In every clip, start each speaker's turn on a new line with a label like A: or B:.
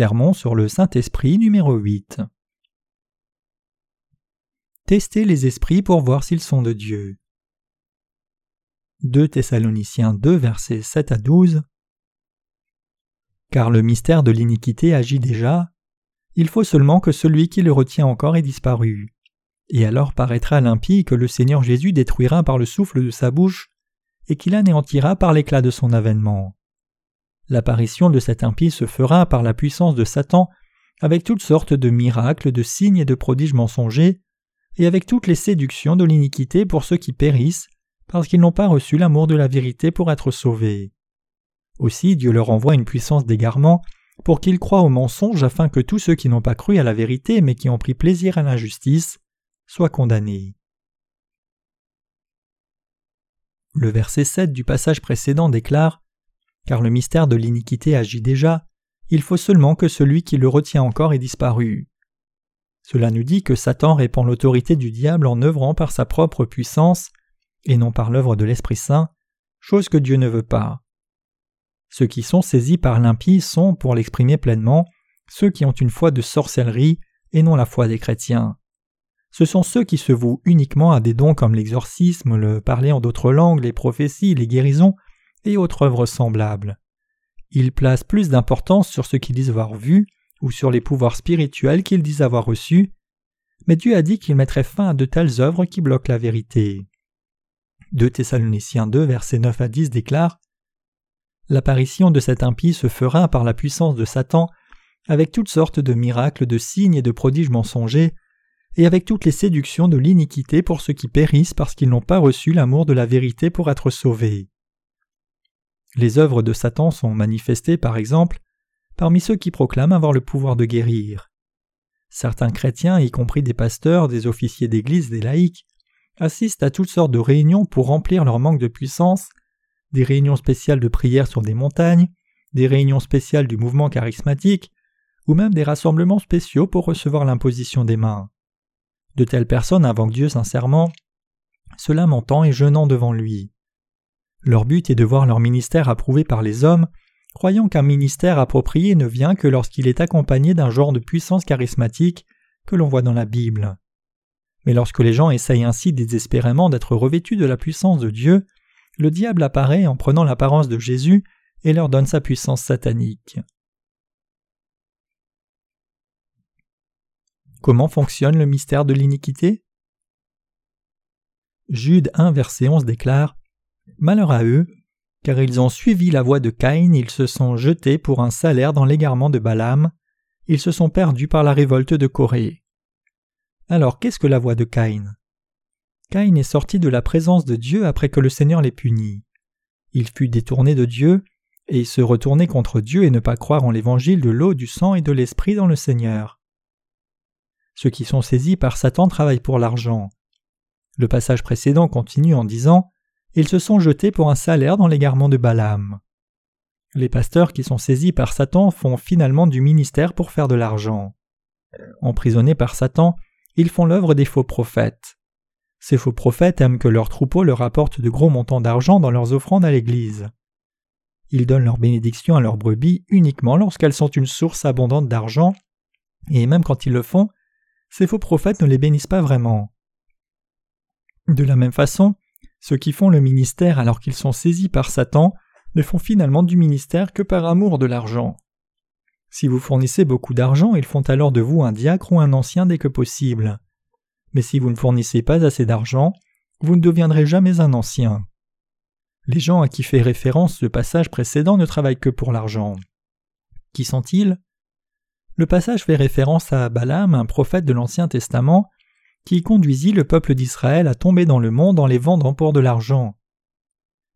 A: Sermon sur le Saint-Esprit numéro 8 Testez les esprits pour voir s'ils sont de Dieu. 2 Thessaloniciens 2 versets 7 à 12 Car le mystère de l'iniquité agit déjà, il faut seulement que celui qui le retient encore ait disparu. Et alors paraîtra l'impie que le Seigneur Jésus détruira par le souffle de sa bouche, et qu'il anéantira par l'éclat de son avènement. L'apparition de cet impie se fera par la puissance de Satan avec toutes sortes de miracles, de signes et de prodiges mensongers, et avec toutes les séductions de l'iniquité pour ceux qui périssent, parce qu'ils n'ont pas reçu l'amour de la vérité pour être sauvés. Aussi Dieu leur envoie une puissance d'égarement pour qu'ils croient au mensonge afin que tous ceux qui n'ont pas cru à la vérité mais qui ont pris plaisir à l'injustice soient condamnés. Le verset 7 du passage précédent déclare car le mystère de l'iniquité agit déjà, il faut seulement que celui qui le retient encore ait disparu. Cela nous dit que Satan répand l'autorité du diable en œuvrant par sa propre puissance, et non par l'œuvre de l'Esprit Saint, chose que Dieu ne veut pas. Ceux qui sont saisis par l'impie sont, pour l'exprimer pleinement, ceux qui ont une foi de sorcellerie et non la foi des chrétiens. Ce sont ceux qui se vouent uniquement à des dons comme l'exorcisme, le parler en d'autres langues, les prophéties, les guérisons, et autres œuvres semblables. Ils placent plus d'importance sur ce qu'ils disent avoir vu ou sur les pouvoirs spirituels qu'ils disent avoir reçus, mais Dieu a dit qu'il mettrait fin à de telles œuvres qui bloquent la vérité. 2 Thessaloniciens 2, versets 9 à 10 déclare L'apparition de cet impie se fera par la puissance de Satan, avec toutes sortes de miracles, de signes et de prodiges mensongers, et avec toutes les séductions de l'iniquité pour ceux qui périssent parce qu'ils n'ont pas reçu l'amour de la vérité pour être sauvés. Les œuvres de Satan sont manifestées, par exemple, parmi ceux qui proclament avoir le pouvoir de guérir. Certains chrétiens, y compris des pasteurs, des officiers d'église, des laïcs, assistent à toutes sortes de réunions pour remplir leur manque de puissance, des réunions spéciales de prière sur des montagnes, des réunions spéciales du mouvement charismatique, ou même des rassemblements spéciaux pour recevoir l'imposition des mains. De telles personnes invoquent Dieu sincèrement, se lamentant et jeûnant devant lui. Leur but est de voir leur ministère approuvé par les hommes, croyant qu'un ministère approprié ne vient que lorsqu'il est accompagné d'un genre de puissance charismatique que l'on voit dans la Bible. Mais lorsque les gens essayent ainsi désespérément d'être revêtus de la puissance de Dieu, le diable apparaît en prenant l'apparence de Jésus et leur donne sa puissance satanique. Comment fonctionne le mystère de l'iniquité? Jude 1 verset 11 déclare Malheur à eux, car ils ont suivi la voie de Caïn, ils se sont jetés pour un salaire dans l'égarement de Balaam, ils se sont perdus par la révolte de Corée. Alors qu'est-ce que la voie de Caïn? Caïn est sorti de la présence de Dieu après que le Seigneur l'ait puni. Il fut détourné de Dieu, et se retourner contre Dieu et ne pas croire en l'évangile de l'eau, du sang et de l'esprit dans le Seigneur. Ceux qui sont saisis par Satan travaillent pour l'argent. Le passage précédent continue en disant ils se sont jetés pour un salaire dans l'égarement de Balaam. Les pasteurs qui sont saisis par Satan font finalement du ministère pour faire de l'argent. Emprisonnés par Satan, ils font l'œuvre des faux prophètes. Ces faux prophètes aiment que leurs troupeaux leur apportent de gros montants d'argent dans leurs offrandes à l'Église. Ils donnent leur bénédiction à leurs brebis uniquement lorsqu'elles sont une source abondante d'argent, et même quand ils le font, ces faux prophètes ne les bénissent pas vraiment. De la même façon, ceux qui font le ministère alors qu'ils sont saisis par Satan ne font finalement du ministère que par amour de l'argent. Si vous fournissez beaucoup d'argent, ils font alors de vous un diacre ou un ancien dès que possible. Mais si vous ne fournissez pas assez d'argent, vous ne deviendrez jamais un ancien. Les gens à qui fait référence le passage précédent ne travaillent que pour l'argent. Qui sont-ils? Le passage fait référence à Balaam, un prophète de l'Ancien Testament, qui conduisit le peuple d'Israël à tomber dans le monde en les vendant pour de l'argent.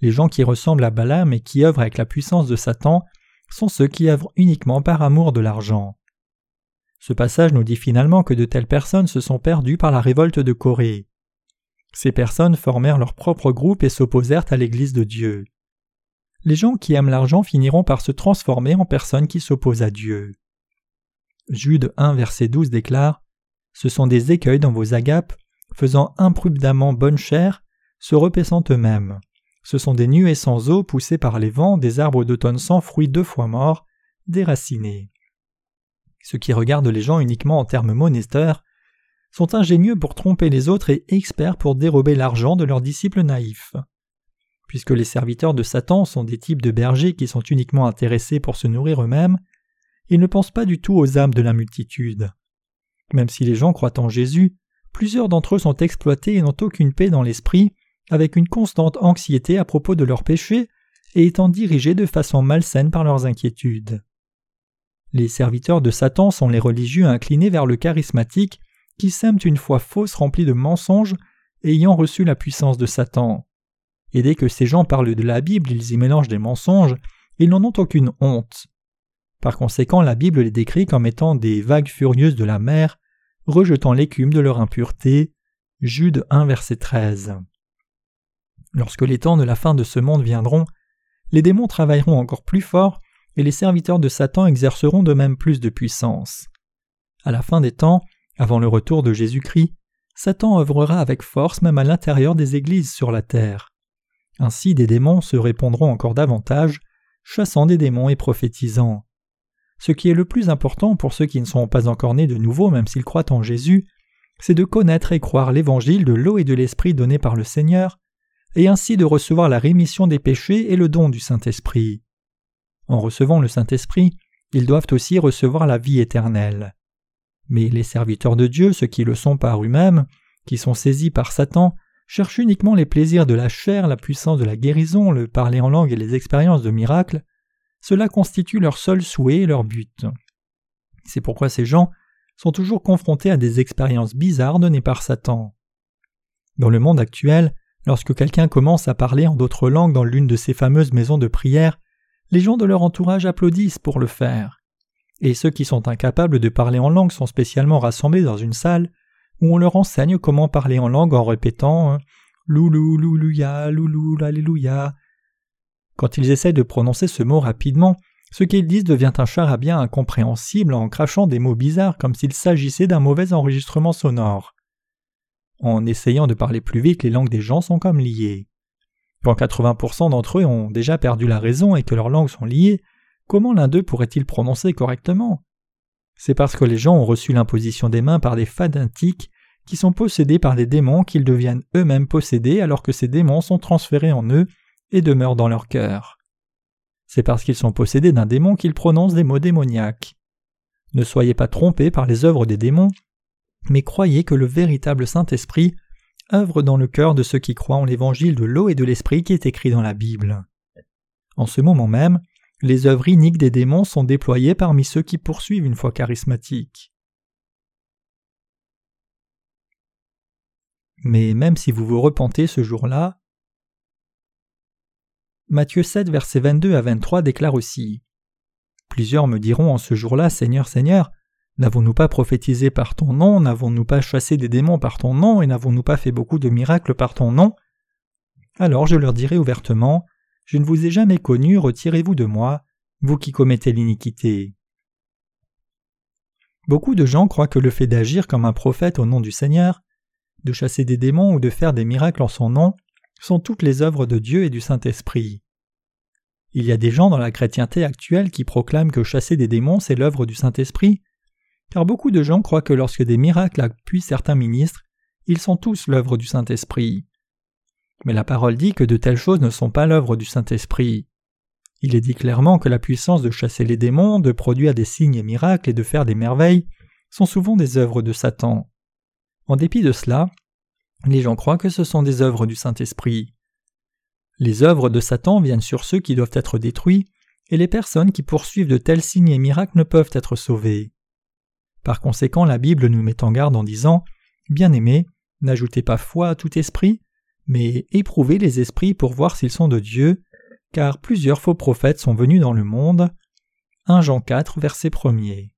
A: Les gens qui ressemblent à Balaam et qui œuvrent avec la puissance de Satan sont ceux qui œuvrent uniquement par amour de l'argent. Ce passage nous dit finalement que de telles personnes se sont perdues par la révolte de Corée. Ces personnes formèrent leur propre groupe et s'opposèrent à l'Église de Dieu. Les gens qui aiment l'argent finiront par se transformer en personnes qui s'opposent à Dieu. Jude 1 verset 12 déclare ce sont des écueils dans vos agapes, faisant imprudemment bonne chair, se repaissant eux-mêmes. Ce sont des nuées sans eau poussées par les vents, des arbres d'automne sans fruits deux fois morts, déracinés. Ceux qui regardent les gens uniquement en termes monétaires sont ingénieux pour tromper les autres et experts pour dérober l'argent de leurs disciples naïfs. Puisque les serviteurs de Satan sont des types de bergers qui sont uniquement intéressés pour se nourrir eux-mêmes, ils ne pensent pas du tout aux âmes de la multitude. Même si les gens croient en Jésus, plusieurs d'entre eux sont exploités et n'ont aucune paix dans l'esprit, avec une constante anxiété à propos de leurs péchés et étant dirigés de façon malsaine par leurs inquiétudes. Les serviteurs de Satan sont les religieux inclinés vers le charismatique qui sèment une foi fausse remplie de mensonges ayant reçu la puissance de Satan. Et dès que ces gens parlent de la Bible, ils y mélangent des mensonges, ils n'en ont aucune honte. Par conséquent, la Bible les décrit comme étant des vagues furieuses de la mer, rejetant l'écume de leur impureté. Jude 1 verset 13. Lorsque les temps de la fin de ce monde viendront, les démons travailleront encore plus fort et les serviteurs de Satan exerceront de même plus de puissance. À la fin des temps, avant le retour de Jésus-Christ, Satan œuvrera avec force même à l'intérieur des églises sur la terre. Ainsi des démons se répondront encore davantage, chassant des démons et prophétisant. Ce qui est le plus important pour ceux qui ne sont pas encore nés de nouveau même s'ils croient en Jésus, c'est de connaître et croire l'évangile de l'eau et de l'esprit donné par le Seigneur, et ainsi de recevoir la rémission des péchés et le don du Saint-Esprit. En recevant le Saint-Esprit, ils doivent aussi recevoir la vie éternelle. Mais les serviteurs de Dieu, ceux qui le sont par eux-mêmes, qui sont saisis par Satan, cherchent uniquement les plaisirs de la chair, la puissance de la guérison, le parler en langue et les expériences de miracles, cela constitue leur seul souhait et leur but. C'est pourquoi ces gens sont toujours confrontés à des expériences bizarres données par Satan. Dans le monde actuel, lorsque quelqu'un commence à parler en d'autres langues dans l'une de ces fameuses maisons de prière, les gens de leur entourage applaudissent pour le faire. Et ceux qui sont incapables de parler en langue sont spécialement rassemblés dans une salle où on leur enseigne comment parler en langue en répétant Loulou, loulouya, loulou, alléluia. Quand ils essaient de prononcer ce mot rapidement, ce qu'ils disent devient un charabia incompréhensible en crachant des mots bizarres comme s'il s'agissait d'un mauvais enregistrement sonore. En essayant de parler plus vite, les langues des gens sont comme liées. Quand 80% d'entre eux ont déjà perdu la raison et que leurs langues sont liées, comment l'un d'eux pourrait-il prononcer correctement? C'est parce que les gens ont reçu l'imposition des mains par des fadintiques qui sont possédés par des démons qu'ils deviennent eux-mêmes possédés alors que ces démons sont transférés en eux et demeurent dans leur cœur. C'est parce qu'ils sont possédés d'un démon qu'ils prononcent des mots démoniaques. Ne soyez pas trompés par les œuvres des démons, mais croyez que le véritable Saint-Esprit œuvre dans le cœur de ceux qui croient en l'évangile de l'eau et de l'esprit qui est écrit dans la Bible. En ce moment même, les œuvres iniques des démons sont déployées parmi ceux qui poursuivent une foi charismatique. Mais même si vous vous repentez ce jour-là, Matthieu 7, versets 22 à 23 déclare aussi Plusieurs me diront en ce jour-là Seigneur, Seigneur, n'avons-nous pas prophétisé par ton nom, n'avons-nous pas chassé des démons par ton nom, et n'avons-nous pas fait beaucoup de miracles par ton nom? Alors je leur dirai ouvertement Je ne vous ai jamais connu, retirez-vous de moi, vous qui commettez l'iniquité. Beaucoup de gens croient que le fait d'agir comme un prophète au nom du Seigneur, de chasser des démons ou de faire des miracles en son nom, sont toutes les œuvres de Dieu et du Saint-Esprit. Il y a des gens dans la chrétienté actuelle qui proclament que chasser des démons c'est l'œuvre du Saint-Esprit, car beaucoup de gens croient que lorsque des miracles appuient certains ministres, ils sont tous l'œuvre du Saint-Esprit. Mais la parole dit que de telles choses ne sont pas l'œuvre du Saint-Esprit. Il est dit clairement que la puissance de chasser les démons, de produire des signes et miracles et de faire des merveilles sont souvent des œuvres de Satan. En dépit de cela, les gens croient que ce sont des œuvres du Saint-Esprit. Les œuvres de Satan viennent sur ceux qui doivent être détruits, et les personnes qui poursuivent de tels signes et miracles ne peuvent être sauvées. Par conséquent, la Bible nous met en garde en disant Bien-aimés, n'ajoutez pas foi à tout esprit, mais éprouvez les esprits pour voir s'ils sont de Dieu, car plusieurs faux prophètes sont venus dans le monde. 1 Jean 4, verset 1er.